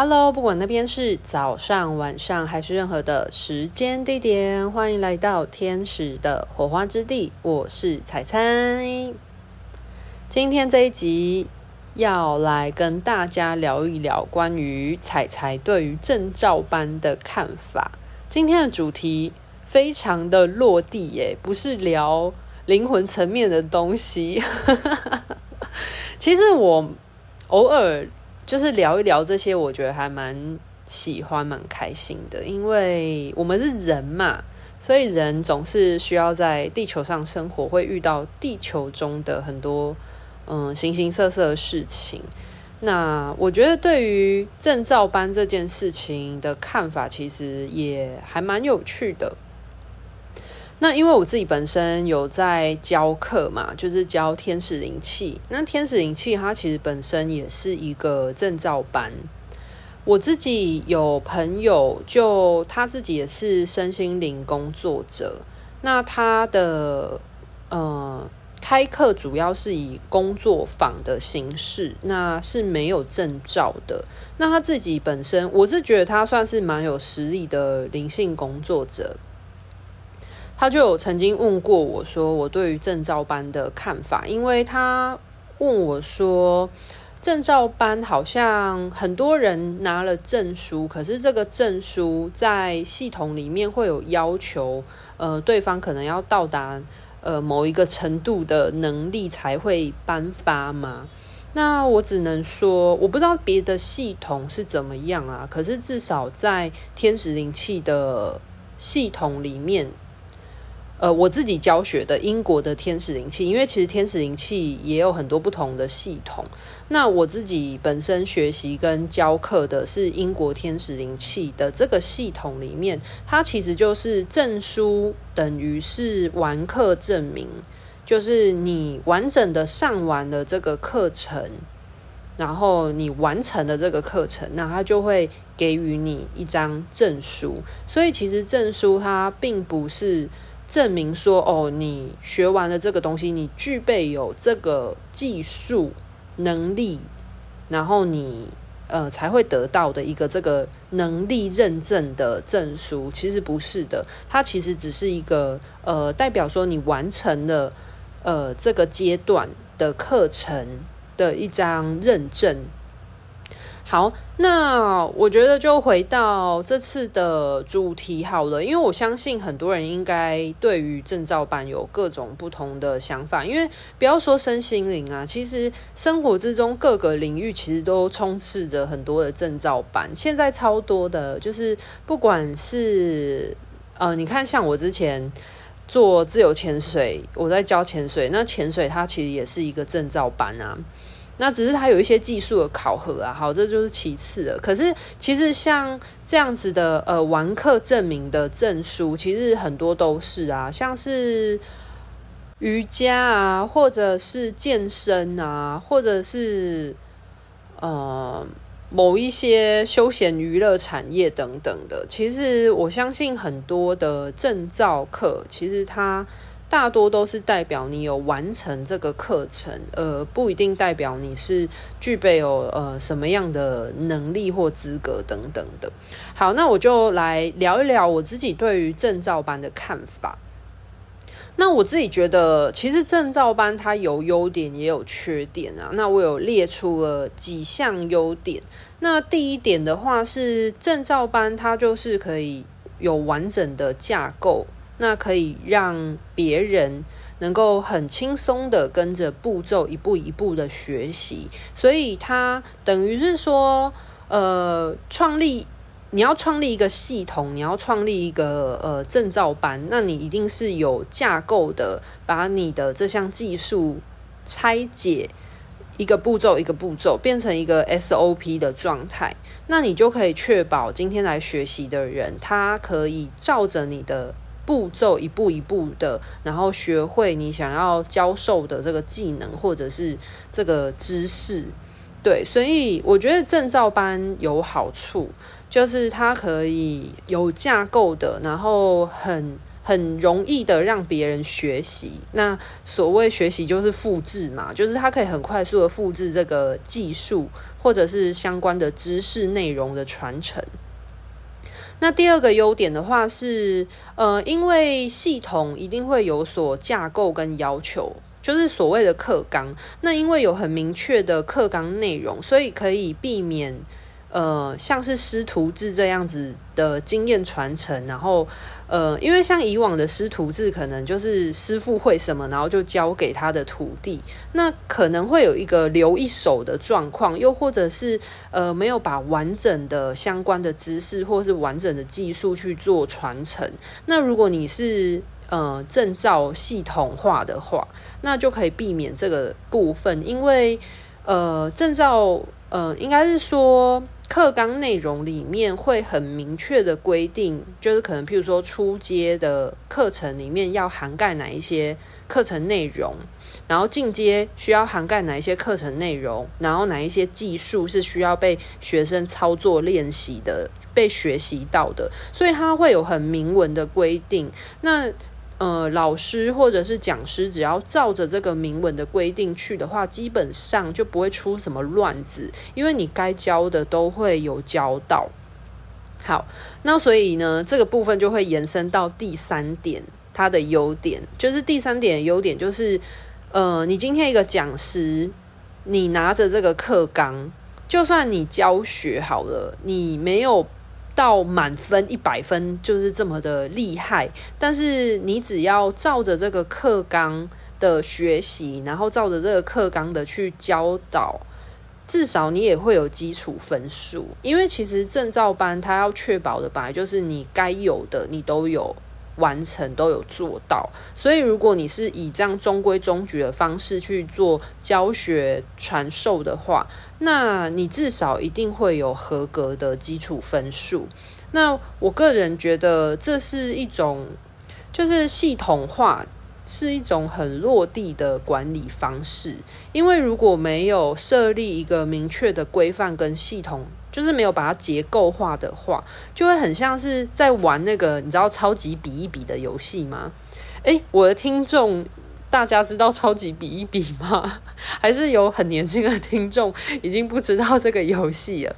Hello，不管那边是早上、晚上还是任何的时间地点，欢迎来到天使的火花之地。我是彩彩，今天这一集要来跟大家聊一聊关于彩彩对于证照班的看法。今天的主题非常的落地耶，不是聊灵魂层面的东西。其实我偶尔就是聊一聊这些，我觉得还蛮喜欢、蛮开心的，因为我们是人嘛，所以人总是需要在地球上生活，会遇到地球中的很多嗯形形色色的事情。那我觉得对于证照班这件事情的看法，其实也还蛮有趣的。那因为我自己本身有在教课嘛，就是教天使灵气。那天使灵气它其实本身也是一个证照班。我自己有朋友，就他自己也是身心灵工作者。那他的呃开课主要是以工作坊的形式，那是没有证照的。那他自己本身，我是觉得他算是蛮有实力的灵性工作者。他就有曾经问过我说，我对于证照班的看法，因为他问我说，证照班好像很多人拿了证书，可是这个证书在系统里面会有要求，呃，对方可能要到达呃某一个程度的能力才会颁发吗？那我只能说，我不知道别的系统是怎么样啊，可是至少在天使灵气的系统里面。呃，我自己教学的英国的天使灵气，因为其实天使灵气也有很多不同的系统。那我自己本身学习跟教课的是英国天使灵气的这个系统里面，它其实就是证书等于是完课证明，就是你完整的上完了这个课程，然后你完成了这个课程，那它就会给予你一张证书。所以其实证书它并不是。证明说哦，你学完了这个东西，你具备有这个技术能力，然后你呃才会得到的一个这个能力认证的证书，其实不是的，它其实只是一个呃代表说你完成了呃这个阶段的课程的一张认证。好，那我觉得就回到这次的主题好了，因为我相信很多人应该对于证照班有各种不同的想法，因为不要说身心灵啊，其实生活之中各个领域其实都充斥着很多的证照班，现在超多的，就是不管是呃，你看像我之前做自由潜水，我在教潜水，那潜水它其实也是一个证照班啊。那只是它有一些技术的考核啊，好，这就是其次了。可是其实像这样子的呃玩课证明的证书，其实很多都是啊，像是瑜伽啊，或者是健身啊，或者是呃某一些休闲娱乐产业等等的。其实我相信很多的证照课，其实它。大多都是代表你有完成这个课程，呃，不一定代表你是具备有呃什么样的能力或资格等等的。好，那我就来聊一聊我自己对于证照班的看法。那我自己觉得，其实证照班它有优点也有缺点啊。那我有列出了几项优点。那第一点的话是，证照班它就是可以有完整的架构。那可以让别人能够很轻松的跟着步骤一步一步的学习，所以它等于是说，呃，创立你要创立一个系统，你要创立一个呃证照班，那你一定是有架构的，把你的这项技术拆解一个步骤一个步骤，变成一个 SOP 的状态，那你就可以确保今天来学习的人，他可以照着你的。步骤一步一步的，然后学会你想要教授的这个技能或者是这个知识，对，所以我觉得证照班有好处，就是它可以有架构的，然后很很容易的让别人学习。那所谓学习就是复制嘛，就是它可以很快速的复制这个技术。或者是相关的知识内容的传承。那第二个优点的话是，呃，因为系统一定会有所架构跟要求，就是所谓的课纲。那因为有很明确的课纲内容，所以可以避免。呃，像是师徒制这样子的经验传承，然后呃，因为像以往的师徒制，可能就是师傅会什么，然后就交给他的徒弟，那可能会有一个留一手的状况，又或者是呃，没有把完整的相关的知识或是完整的技术去做传承。那如果你是呃证照系统化的话，那就可以避免这个部分，因为呃证照呃应该是说。课纲内容里面会很明确的规定，就是可能譬如说初阶的课程里面要涵盖哪一些课程内容，然后进阶需要涵盖哪一些课程内容，然后哪一些技术是需要被学生操作练习的、被学习到的，所以它会有很明文的规定。那呃，老师或者是讲师，只要照着这个明文的规定去的话，基本上就不会出什么乱子，因为你该教的都会有教到。好，那所以呢，这个部分就会延伸到第三点，它的优点就是第三点的优点就是，呃，你今天一个讲师，你拿着这个课纲，就算你教学好了，你没有。到满分一百分就是这么的厉害，但是你只要照着这个课纲的学习，然后照着这个课纲的去教导，至少你也会有基础分数。因为其实证照班它要确保的本来就是你该有的你都有。完成都有做到，所以如果你是以这样中规中矩的方式去做教学传授的话，那你至少一定会有合格的基础分数。那我个人觉得这是一种，就是系统化是一种很落地的管理方式，因为如果没有设立一个明确的规范跟系统。就是没有把它结构化的话，就会很像是在玩那个你知道超级比一比的游戏吗？诶，我的听众，大家知道超级比一比吗？还是有很年轻的听众已经不知道这个游戏了？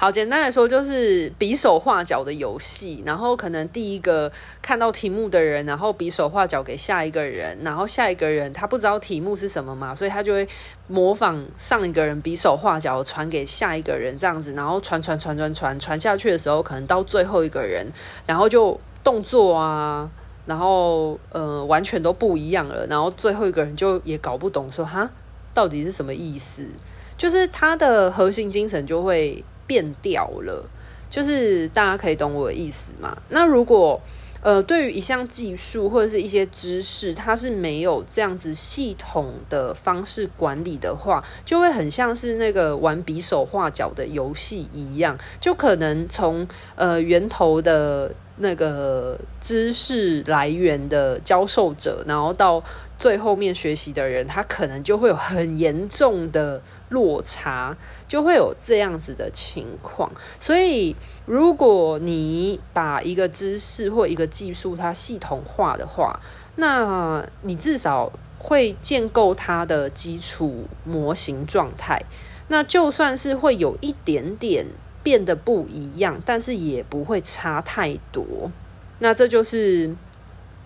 好，简单来说就是比手画脚的游戏，然后可能第一个看到题目的人，然后比手画脚给下一个人，然后下一个人他不知道题目是什么嘛，所以他就会模仿上一个人比手画脚传给下一个人这样子，然后传传传传传传下去的时候，可能到最后一个人，然后就动作啊，然后呃完全都不一样了，然后最后一个人就也搞不懂说哈到底是什么意思，就是他的核心精神就会。变掉了，就是大家可以懂我的意思吗？那如果呃，对于一项技术或者是一些知识，它是没有这样子系统的方式管理的话，就会很像是那个玩比手画脚的游戏一样，就可能从呃源头的那个知识来源的教授者，然后到最后面学习的人，他可能就会有很严重的。落差就会有这样子的情况，所以如果你把一个知识或一个技术它系统化的话，那你至少会建构它的基础模型状态。那就算是会有一点点变得不一样，但是也不会差太多。那这就是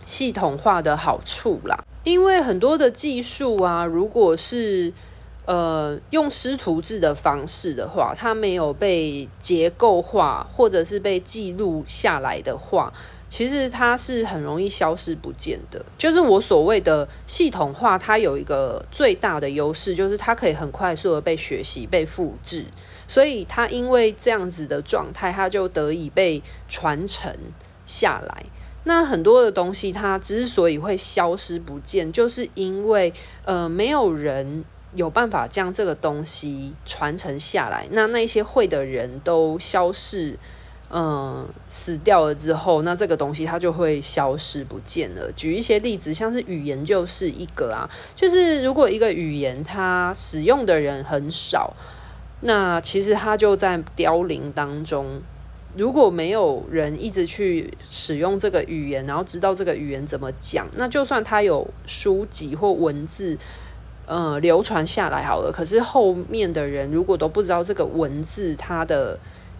系统化的好处啦。因为很多的技术啊，如果是呃，用师徒制的方式的话，它没有被结构化，或者是被记录下来的话，其实它是很容易消失不见的。就是我所谓的系统化，它有一个最大的优势，就是它可以很快速的被学习、被复制，所以它因为这样子的状态，它就得以被传承下来。那很多的东西，它之所以会消失不见，就是因为呃，没有人。有办法将这个东西传承下来，那那些会的人都消失，嗯，死掉了之后，那这个东西它就会消失不见了。举一些例子，像是语言就是一个啊，就是如果一个语言它使用的人很少，那其实它就在凋零当中。如果没有人一直去使用这个语言，然后知道这个语言怎么讲，那就算它有书籍或文字。呃流传下来好了。可是后面的人如果都不知道这个文字它的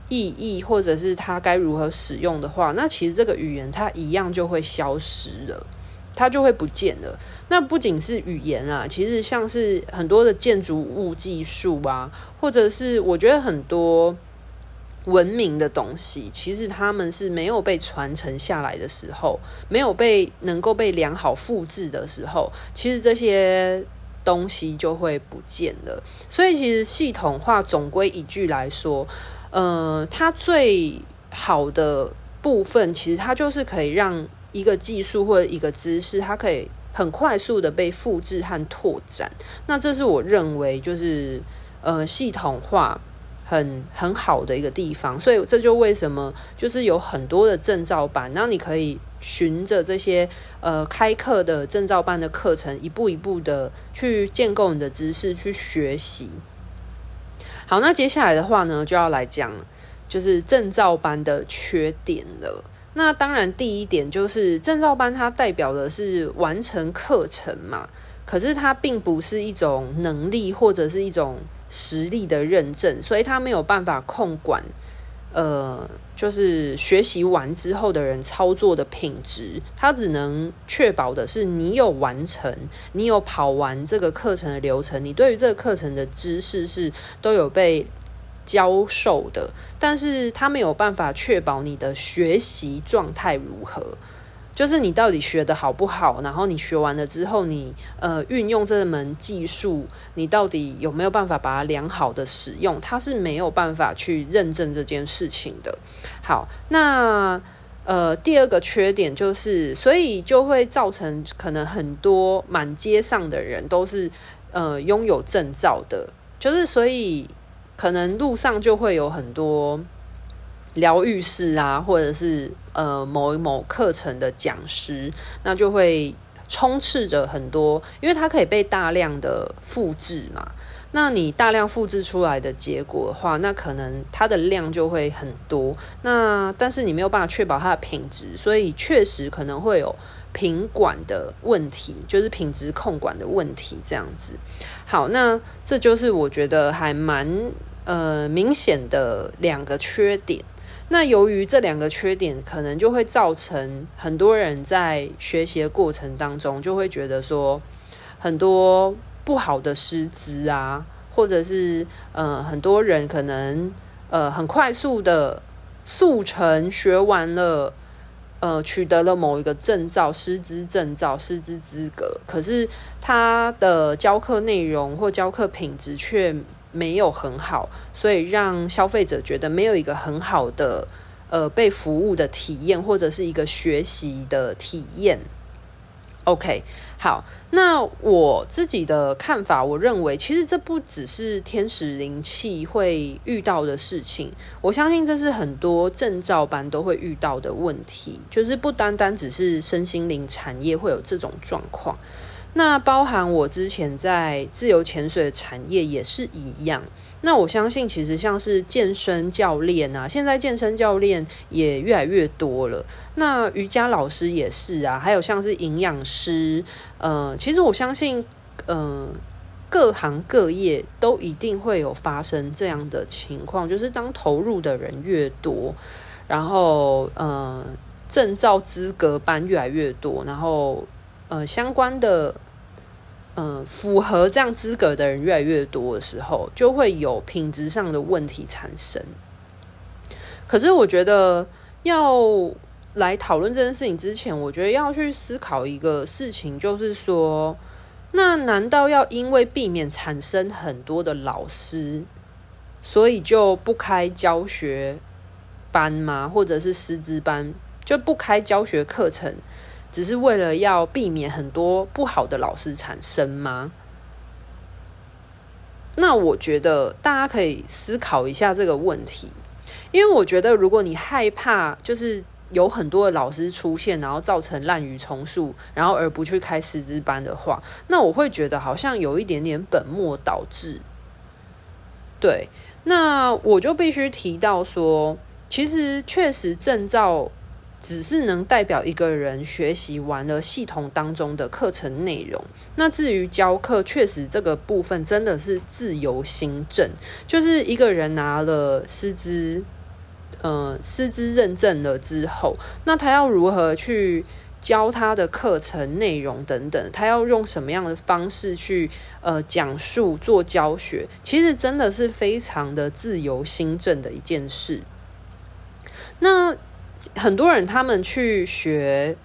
意义，或者是它该如何使用的话，那其实这个语言它一样就会消失了。它就会不见了。那不仅是语言啊，其实像是很多的建筑物技术啊，或者是我觉得很多文明的东西，其实他们是没有被传承下来的时候，没有被能够被良好复制的时候，其实这些东西就会不见了。所以，其实系统化总归一句来说，呃，它最好的部分，其实它就是可以让。一个技术或者一个知识，它可以很快速的被复制和拓展。那这是我认为就是呃系统化很很好的一个地方。所以这就为什么就是有很多的证照班，那你可以循着这些呃开课的证照班的课程，一步一步的去建构你的知识，去学习。好，那接下来的话呢，就要来讲就是证照班的缺点了。那当然，第一点就是证照班，它代表的是完成课程嘛。可是它并不是一种能力或者是一种实力的认证，所以它没有办法控管，呃，就是学习完之后的人操作的品质。他只能确保的是你有完成，你有跑完这个课程的流程，你对于这个课程的知识是都有被。教授的，但是他没有办法确保你的学习状态如何，就是你到底学的好不好，然后你学完了之后你，呃运用这门技术，你到底有没有办法把它良好的使用，它是没有办法去认证这件事情的。好，那呃第二个缺点就是，所以就会造成可能很多满街上的人都是呃拥有证照的，就是所以。可能路上就会有很多疗愈师啊，或者是呃某一某课程的讲师，那就会充斥着很多，因为它可以被大量的复制嘛。那你大量复制出来的结果的话，那可能它的量就会很多。那但是你没有办法确保它的品质，所以确实可能会有品管的问题，就是品质控管的问题这样子。好，那这就是我觉得还蛮呃明显的两个缺点。那由于这两个缺点，可能就会造成很多人在学习的过程当中，就会觉得说很多。不好的师资啊，或者是呃，很多人可能呃很快速的速成学完了，呃，取得了某一个证照、师资证照、师资资格，可是他的教课内容或教课品质却没有很好，所以让消费者觉得没有一个很好的呃被服务的体验，或者是一个学习的体验。OK，好，那我自己的看法，我认为其实这不只是天使灵气会遇到的事情，我相信这是很多证照班都会遇到的问题，就是不单单只是身心灵产业会有这种状况。那包含我之前在自由潜水的产业也是一样。那我相信，其实像是健身教练啊，现在健身教练也越来越多了。那瑜伽老师也是啊，还有像是营养师，呃，其实我相信，呃，各行各业都一定会有发生这样的情况，就是当投入的人越多，然后呃，证照资格班越来越多，然后。呃，相关的，呃，符合这样资格的人越来越多的时候，就会有品质上的问题产生。可是，我觉得要来讨论这件事情之前，我觉得要去思考一个事情，就是说，那难道要因为避免产生很多的老师，所以就不开教学班吗？或者是师资班，就不开教学课程？只是为了要避免很多不好的老师产生吗？那我觉得大家可以思考一下这个问题，因为我觉得如果你害怕就是有很多的老师出现，然后造成滥竽充数，然后而不去开师资班的话，那我会觉得好像有一点点本末倒置。对，那我就必须提到说，其实确实证照。只是能代表一个人学习完了系统当中的课程内容。那至于教课，确实这个部分真的是自由心证，就是一个人拿了师资，呃，师资认证了之后，那他要如何去教他的课程内容等等，他要用什么样的方式去呃讲述做教学，其实真的是非常的自由心证的一件事。那很多人他们去学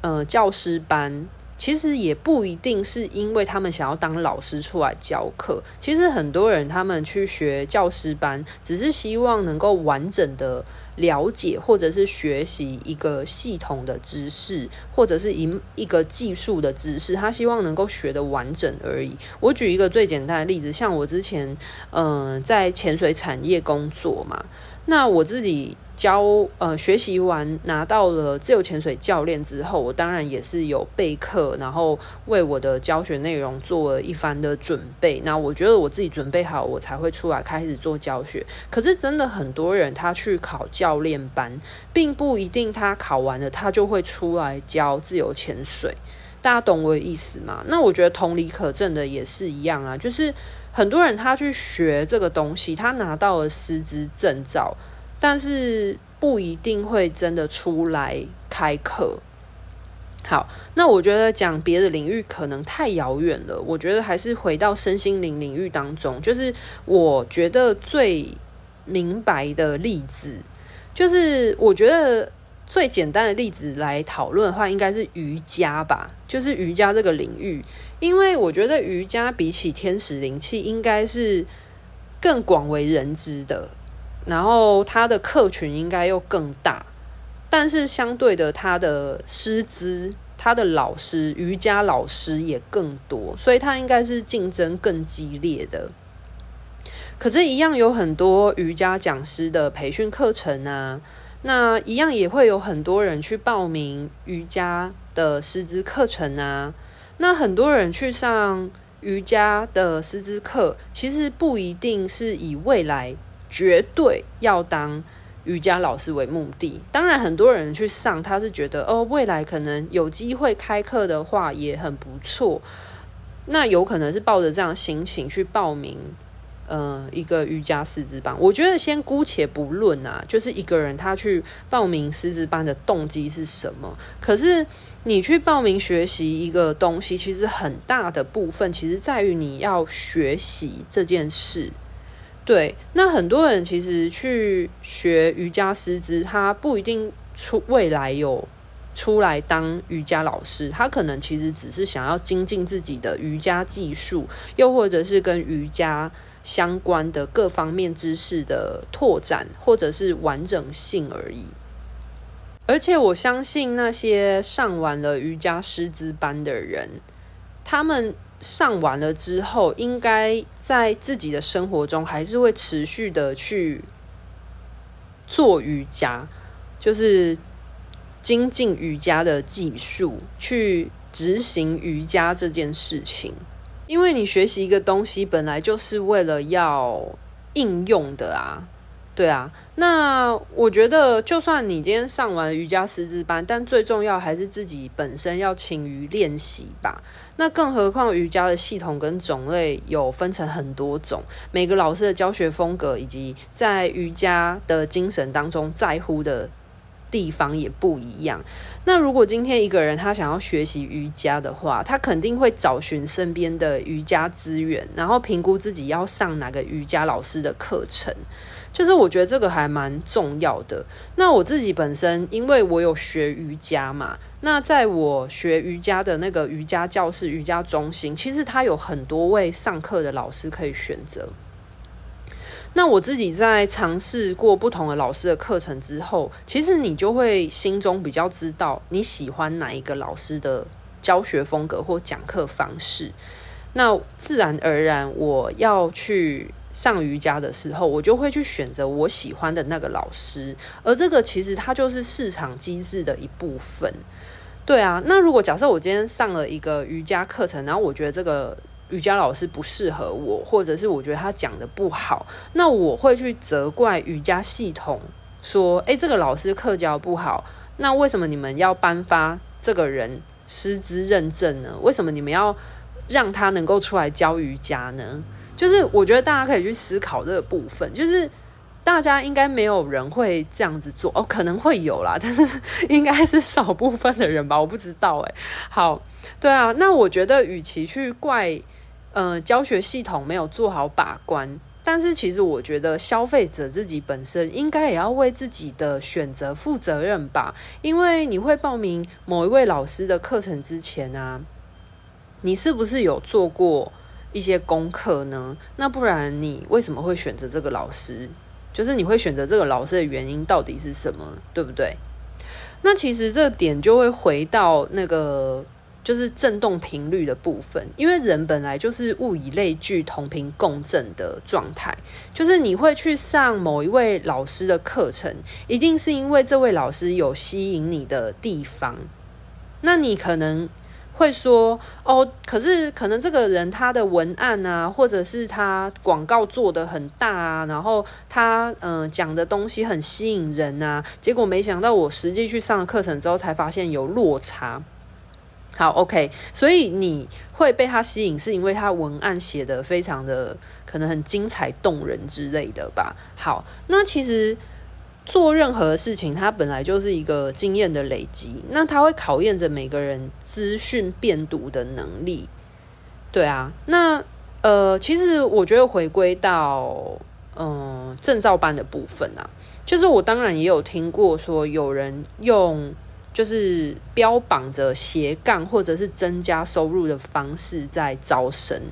呃教师班，其实也不一定是因为他们想要当老师出来教课。其实很多人他们去学教师班，只是希望能够完整的了解或者是学习一个系统的知识，或者是一一个技术的知识，他希望能够学得完整而已。我举一个最简单的例子，像我之前嗯、在潜水产业工作嘛，那我自己。教呃学习完拿到了自由潜水教练之后，我当然也是有备课，然后为我的教学内容做了一番的准备。那我觉得我自己准备好，我才会出来开始做教学。可是真的很多人他去考教练班，并不一定他考完了他就会出来教自由潜水。大家懂我的意思吗？那我觉得同理可证的也是一样啊，就是很多人他去学这个东西，他拿到了师资证照。但是不一定会真的出来开课。好，那我觉得讲别的领域可能太遥远了。我觉得还是回到身心灵领域当中，就是我觉得最明白的例子，就是我觉得最简单的例子来讨论的话，应该是瑜伽吧。就是瑜伽这个领域，因为我觉得瑜伽比起天使灵气，应该是更广为人知的。然后他的客群应该又更大，但是相对的，他的师资、他的老师、瑜伽老师也更多，所以他应该是竞争更激烈的。可是，一样有很多瑜伽讲师的培训课程啊，那一样也会有很多人去报名瑜伽的师资课程啊。那很多人去上瑜伽的师资课，其实不一定是以未来。绝对要当瑜伽老师为目的。当然，很多人去上，他是觉得哦，未来可能有机会开课的话也很不错。那有可能是抱着这样心情去报名，呃，一个瑜伽师资班。我觉得先姑且不论啊，就是一个人他去报名师资班的动机是什么。可是你去报名学习一个东西，其实很大的部分其实在于你要学习这件事。对，那很多人其实去学瑜伽师资，他不一定出未来有出来当瑜伽老师，他可能其实只是想要精进自己的瑜伽技术，又或者是跟瑜伽相关的各方面知识的拓展，或者是完整性而已。而且我相信那些上完了瑜伽师资班的人，他们。上完了之后，应该在自己的生活中还是会持续的去做瑜伽，就是精进瑜伽的技术，去执行瑜伽这件事情。因为你学习一个东西，本来就是为了要应用的啊。对啊，那我觉得，就算你今天上完瑜伽师资班，但最重要还是自己本身要勤于练习吧。那更何况瑜伽的系统跟种类有分成很多种，每个老师的教学风格以及在瑜伽的精神当中在乎的地方也不一样。那如果今天一个人他想要学习瑜伽的话，他肯定会找寻身边的瑜伽资源，然后评估自己要上哪个瑜伽老师的课程。就是我觉得这个还蛮重要的。那我自己本身，因为我有学瑜伽嘛，那在我学瑜伽的那个瑜伽教室、瑜伽中心，其实它有很多位上课的老师可以选择。那我自己在尝试过不同的老师的课程之后，其实你就会心中比较知道你喜欢哪一个老师的教学风格或讲课方式。那自然而然，我要去。上瑜伽的时候，我就会去选择我喜欢的那个老师，而这个其实它就是市场机制的一部分。对啊，那如果假设我今天上了一个瑜伽课程，然后我觉得这个瑜伽老师不适合我，或者是我觉得他讲的不好，那我会去责怪瑜伽系统，说：“诶，这个老师课教不好。”那为什么你们要颁发这个人师资认证呢？为什么你们要让他能够出来教瑜伽呢？就是我觉得大家可以去思考这个部分，就是大家应该没有人会这样子做哦，可能会有啦，但是应该是少部分的人吧，我不知道哎。好，对啊，那我觉得与其去怪呃教学系统没有做好把关。但是其实我觉得消费者自己本身应该也要为自己的选择负责任吧，因为你会报名某一位老师的课程之前啊，你是不是有做过一些功课呢？那不然你为什么会选择这个老师？就是你会选择这个老师的原因到底是什么？对不对？那其实这点就会回到那个。就是振动频率的部分，因为人本来就是物以类聚、同频共振的状态。就是你会去上某一位老师的课程，一定是因为这位老师有吸引你的地方。那你可能会说：“哦，可是可能这个人他的文案啊，或者是他广告做得很大啊，然后他嗯、讲的东西很吸引人啊，结果没想到我实际去上了课程之后，才发现有落差。”好，OK，所以你会被他吸引，是因为他文案写得非常的可能很精彩动人之类的吧。好，那其实做任何事情，它本来就是一个经验的累积，那它会考验着每个人资讯辨读的能力。对啊，那呃，其实我觉得回归到嗯证照班的部分啊，就是我当然也有听过说有人用。就是标榜着斜杠或者是增加收入的方式在招生，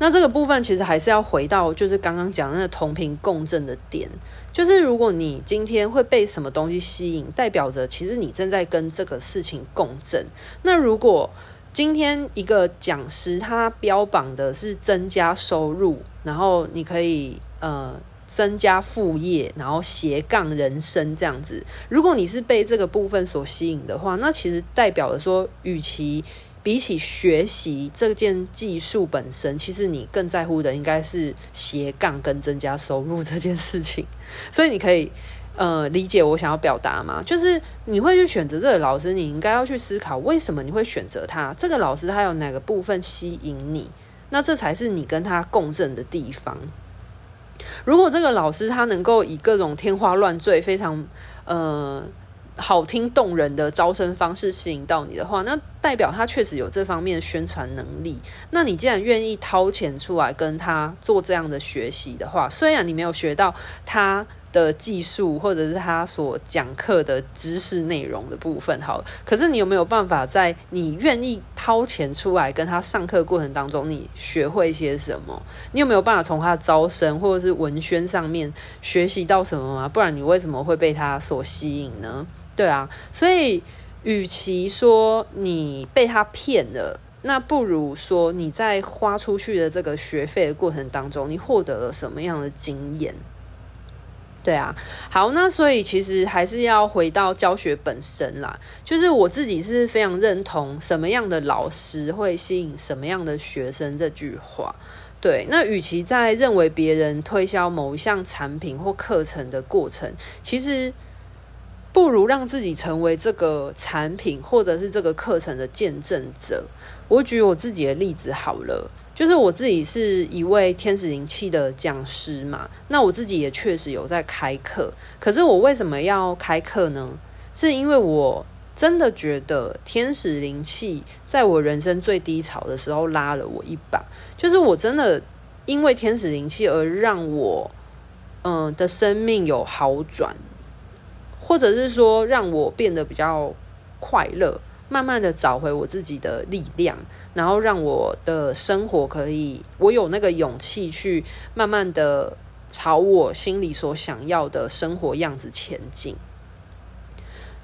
那这个部分其实还是要回到就是刚刚讲那个同频共振的点，就是如果你今天会被什么东西吸引，代表着其实你正在跟这个事情共振。那如果今天一个讲师他标榜的是增加收入，然后你可以呃。增加副业，然后斜杠人生这样子。如果你是被这个部分所吸引的话，那其实代表了说，与其比起学习这件技术本身，其实你更在乎的应该是斜杠跟增加收入这件事情。所以你可以呃理解我想要表达吗？就是你会去选择这个老师，你应该要去思考为什么你会选择他。这个老师他有哪个部分吸引你？那这才是你跟他共振的地方。如果这个老师他能够以各种天花乱坠、非常呃好听动人的招生方式吸引到你的话，那代表他确实有这方面宣传能力。那你既然愿意掏钱出来跟他做这样的学习的话，虽然你没有学到他。的技术，或者是他所讲课的知识内容的部分，好，可是你有没有办法在你愿意掏钱出来跟他上课过程当中，你学会些什么？你有没有办法从他的招生或者是文宣上面学习到什么吗？不然你为什么会被他所吸引呢？对啊，所以与其说你被他骗了，那不如说你在花出去的这个学费的过程当中，你获得了什么样的经验？对啊，好，那所以其实还是要回到教学本身啦。就是我自己是非常认同什么样的老师会吸引什么样的学生这句话。对，那与其在认为别人推销某一项产品或课程的过程，其实不如让自己成为这个产品或者是这个课程的见证者。我举我自己的例子好了。就是我自己是一位天使灵气的讲师嘛，那我自己也确实有在开课。可是我为什么要开课呢？是因为我真的觉得天使灵气在我人生最低潮的时候拉了我一把。就是我真的因为天使灵气而让我嗯的生命有好转，或者是说让我变得比较快乐。慢慢的找回我自己的力量，然后让我的生活可以，我有那个勇气去慢慢的朝我心里所想要的生活样子前进。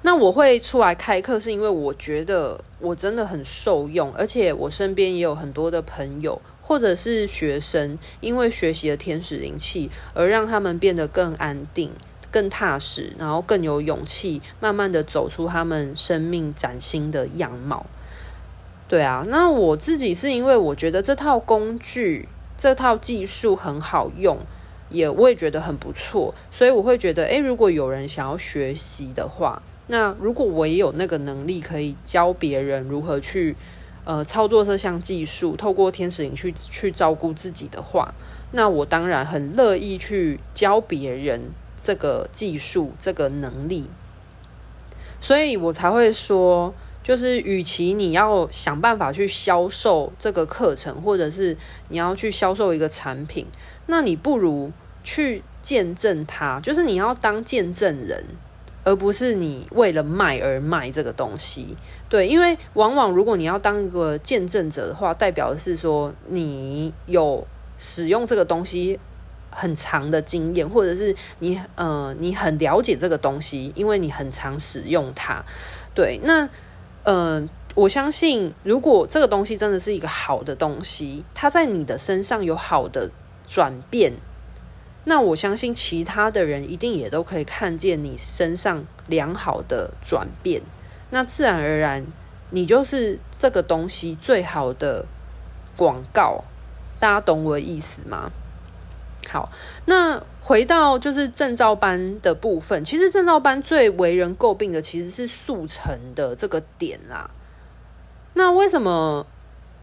那我会出来开课，是因为我觉得我真的很受用，而且我身边也有很多的朋友或者是学生，因为学习了天使灵气，而让他们变得更安定。更踏实，然后更有勇气，慢慢的走出他们生命崭新的样貌。对啊，那我自己是因为我觉得这套工具、这套技术很好用，也我也觉得很不错，所以我会觉得，诶，如果有人想要学习的话，那如果我也有那个能力可以教别人如何去呃操作这项技术，透过天使灵去去照顾自己的话，那我当然很乐意去教别人这个技术、这个能力，所以我才会说。就是，与其你要想办法去销售这个课程，或者是你要去销售一个产品，那你不如去见证它。就是你要当见证人，而不是你为了卖而卖这个东西。对，因为往往如果你要当一个见证者的话，代表的是说你有使用这个东西很长的经验，或者是你呃你很了解这个东西，因为你很常使用它。对，那。呃，我相信，如果这个东西真的是一个好的东西，它在你的身上有好的转变，那我相信其他的人一定也都可以看见你身上良好的转变，那自然而然，你就是这个东西最好的广告。大家懂我的意思吗？好，那回到就是证照班的部分，其实证照班最为人诟病的其实是速成的这个点啦。那为什么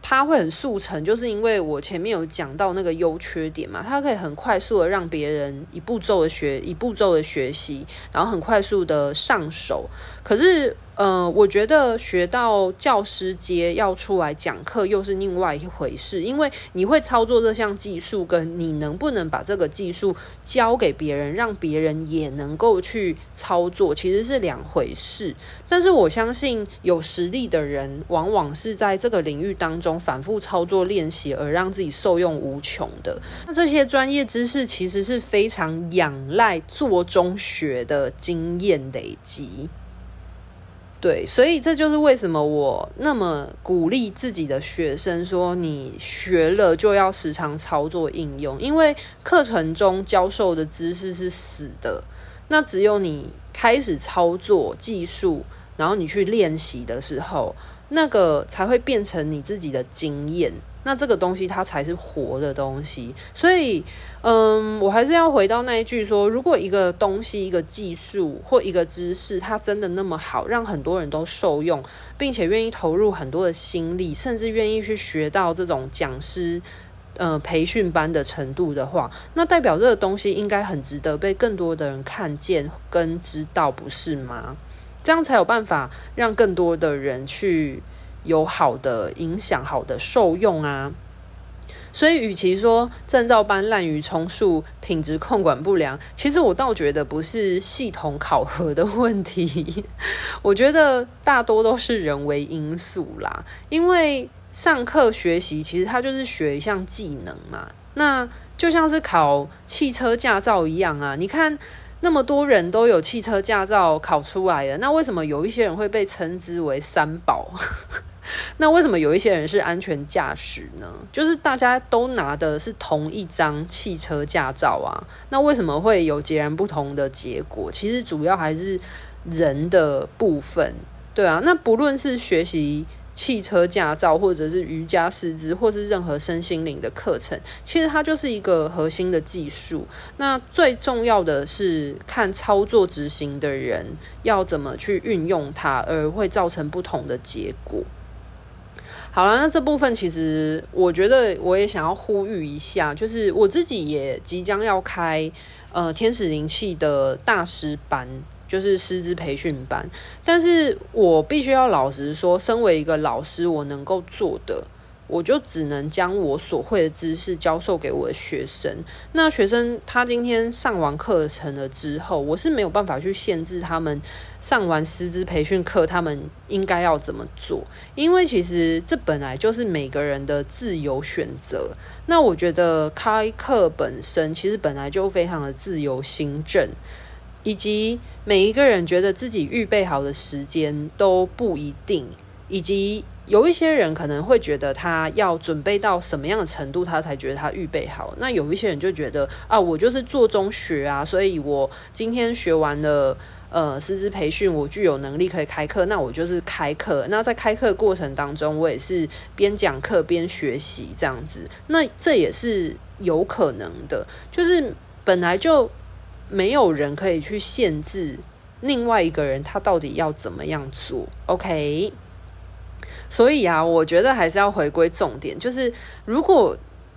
它会很速成？就是因为我前面有讲到那个优缺点嘛，它可以很快速的让别人一步骤的学，一步骤的学习，然后很快速的上手。可是。呃，我觉得学到教师节要出来讲课又是另外一回事，因为你会操作这项技术，跟你能不能把这个技术教给别人，让别人也能够去操作，其实是两回事。但是我相信有实力的人，往往是在这个领域当中反复操作练习，而让自己受用无穷的。那这些专业知识其实是非常仰赖做中学的经验累积。对，所以这就是为什么我那么鼓励自己的学生说，你学了就要时常操作应用，因为课程中教授的知识是死的，那只有你开始操作技术，然后你去练习的时候，那个才会变成你自己的经验。那这个东西它才是活的东西，所以，嗯，我还是要回到那一句说，如果一个东西、一个技术或一个知识，它真的那么好，让很多人都受用，并且愿意投入很多的心力，甚至愿意去学到这种讲师，呃，培训班的程度的话，那代表这个东西应该很值得被更多的人看见跟知道，不是吗？这样才有办法让更多的人去。有好的影响，好的受用啊，所以与其说证照班滥竽充数、品质控管不良，其实我倒觉得不是系统考核的问题，我觉得大多都是人为因素啦。因为上课学习其实它就是学一项技能嘛，那就像是考汽车驾照一样啊，你看。那么多人都有汽车驾照考出来的，那为什么有一些人会被称之为三宝？那为什么有一些人是安全驾驶呢？就是大家都拿的是同一张汽车驾照啊，那为什么会有截然不同的结果？其实主要还是人的部分，对啊。那不论是学习。汽车驾照，或者是瑜伽师资，或是任何身心灵的课程，其实它就是一个核心的技术。那最重要的是看操作执行的人要怎么去运用它，而会造成不同的结果。好了，那这部分其实我觉得我也想要呼吁一下，就是我自己也即将要开呃天使灵气的大师班。就是师资培训班，但是我必须要老实说，身为一个老师，我能够做的，我就只能将我所会的知识教授给我的学生。那学生他今天上完课程了之后，我是没有办法去限制他们上完师资培训课，他们应该要怎么做，因为其实这本来就是每个人的自由选择。那我觉得开课本身其实本来就非常的自由心证。以及每一个人觉得自己预备好的时间都不一定，以及有一些人可能会觉得他要准备到什么样的程度，他才觉得他预备好。那有一些人就觉得啊，我就是做中学啊，所以我今天学完了呃师资培训，我具有能力可以开课，那我就是开课。那在开课过程当中，我也是边讲课边学习这样子，那这也是有可能的，就是。本来就没有人可以去限制另外一个人他到底要怎么样做。OK，所以啊，我觉得还是要回归重点，就是如果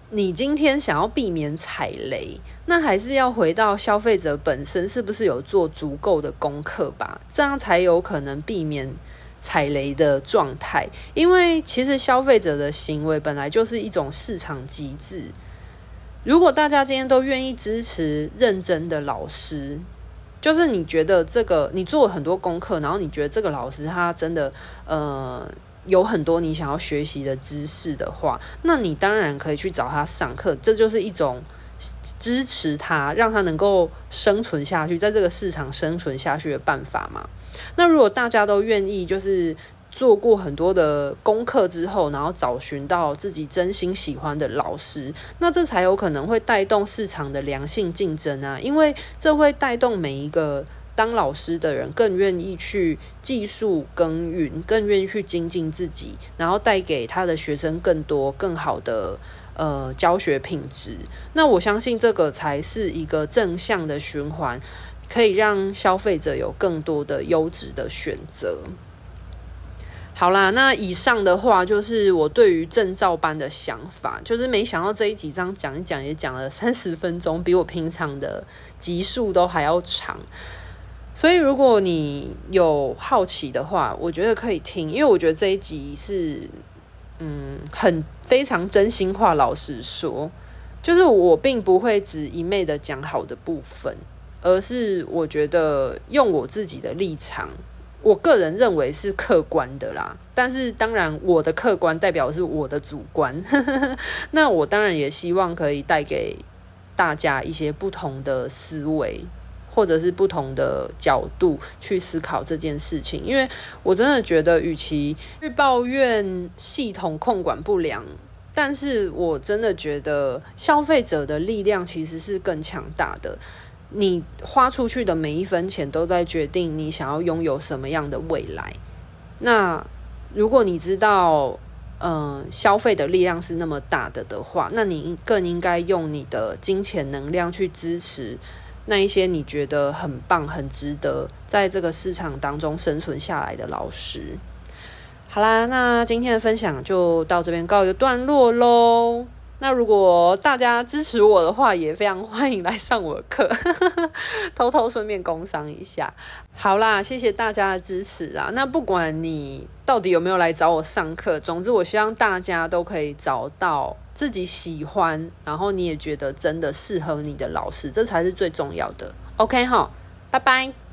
你今天想要避免踩雷，那还是要回到消费者本身是不是有做足够的功课吧？这样才有可能避免踩雷的状态。因为其实消费者的行为本来就是一种市场机制。如果大家今天都愿意支持认真的老师，就是你觉得这个你做了很多功课，然后你觉得这个老师他真的呃。有很多你想要学习的知识的话，那你当然可以去找他上课，这就是一种支持他，让他能够生存下去，在这个市场生存下去的办法嘛。那如果大家都愿意，就是做过很多的功课之后，然后找寻到自己真心喜欢的老师，那这才有可能会带动市场的良性竞争啊，因为这会带动每一个。当老师的人更愿意去技术耕耘，更愿意去精进自己，然后带给他的学生更多更好的呃教学品质。那我相信这个才是一个正向的循环，可以让消费者有更多的优质的选择。好啦，那以上的话就是我对于证照班的想法，就是没想到这一集这样讲一讲也讲了三十分钟，比我平常的集数都还要长。所以，如果你有好奇的话，我觉得可以听，因为我觉得这一集是，嗯，很非常真心话。老实说，就是我并不会只一昧的讲好的部分，而是我觉得用我自己的立场，我个人认为是客观的啦。但是，当然，我的客观代表是我的主观。那我当然也希望可以带给大家一些不同的思维。或者是不同的角度去思考这件事情，因为我真的觉得，与其去抱怨系统控管不良，但是我真的觉得消费者的力量其实是更强大的。你花出去的每一分钱都在决定你想要拥有什么样的未来。那如果你知道，嗯、消费的力量是那么大的的话，那你更应该用你的金钱能量去支持。那一些你觉得很棒、很值得在这个市场当中生存下来的老师，好啦，那今天的分享就到这边告一个段落喽。那如果大家支持我的话，也非常欢迎来上我的课，偷偷顺便工商一下。好啦，谢谢大家的支持啊！那不管你到底有没有来找我上课，总之我希望大家都可以找到自己喜欢，然后你也觉得真的适合你的老师，这才是最重要的。OK 齁，拜拜。